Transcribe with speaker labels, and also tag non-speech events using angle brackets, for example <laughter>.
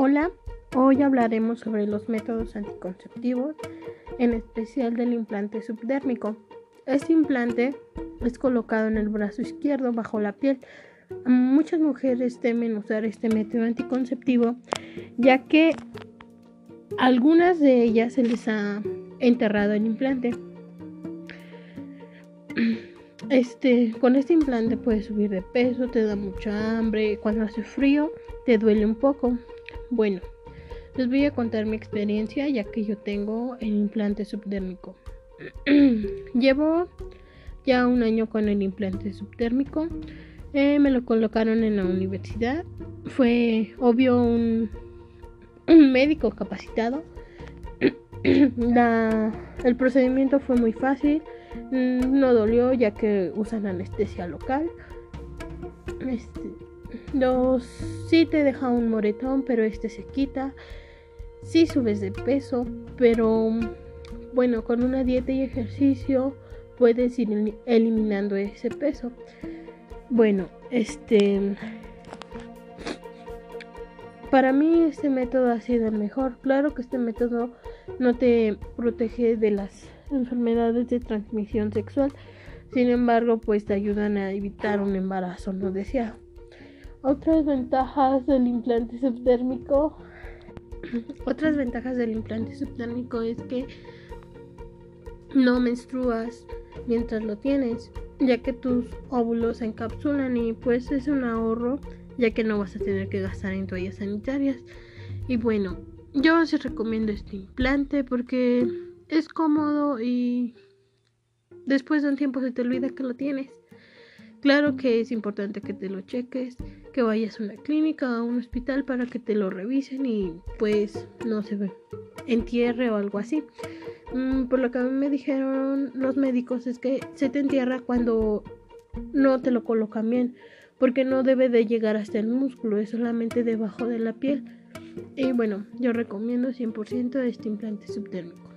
Speaker 1: Hola, hoy hablaremos sobre los métodos anticonceptivos, en especial del implante subdérmico. Este implante es colocado en el brazo izquierdo bajo la piel. Muchas mujeres temen usar este método anticonceptivo ya que algunas de ellas se les ha enterrado el implante. Este, con este implante puedes subir de peso, te da mucha hambre, cuando hace frío te duele un poco. Bueno, les voy a contar mi experiencia ya que yo tengo el implante subdérmico. <clears throat> Llevo ya un año con el implante subdérmico. Eh, me lo colocaron en la universidad. Fue obvio un, médico capacitado. <clears throat> el procedimiento fue muy fácil. Mm, no dolió ya que usan anestesia local. Este, los sí te deja un moretón, pero este se quita. Sí subes de peso, pero bueno, con una dieta y ejercicio puedes ir eliminando ese peso. Bueno, este para mí este método ha sido el mejor. Claro que este método no te protege de las enfermedades de transmisión sexual. Sin embargo, pues te ayudan a evitar un embarazo no deseado. Otras ventajas del implante subdérmico. Otras ventajas del implante subdérmico es que no menstruas mientras lo tienes, ya que tus óvulos se encapsulan y pues es un ahorro, ya que no vas a tener que gastar en toallas sanitarias. Y bueno, yo os recomiendo este implante porque es cómodo y después de un tiempo se te olvida que lo tienes. Claro que es importante que te lo cheques, vayas a una clínica o a un hospital para que te lo revisen y pues no se ve entierre o algo así. Mm, por lo que a mí me dijeron los médicos es que se te entierra cuando no te lo colocan bien, porque no debe de llegar hasta el músculo, es solamente debajo de la piel. Y bueno, yo recomiendo 100% este implante subtérmico.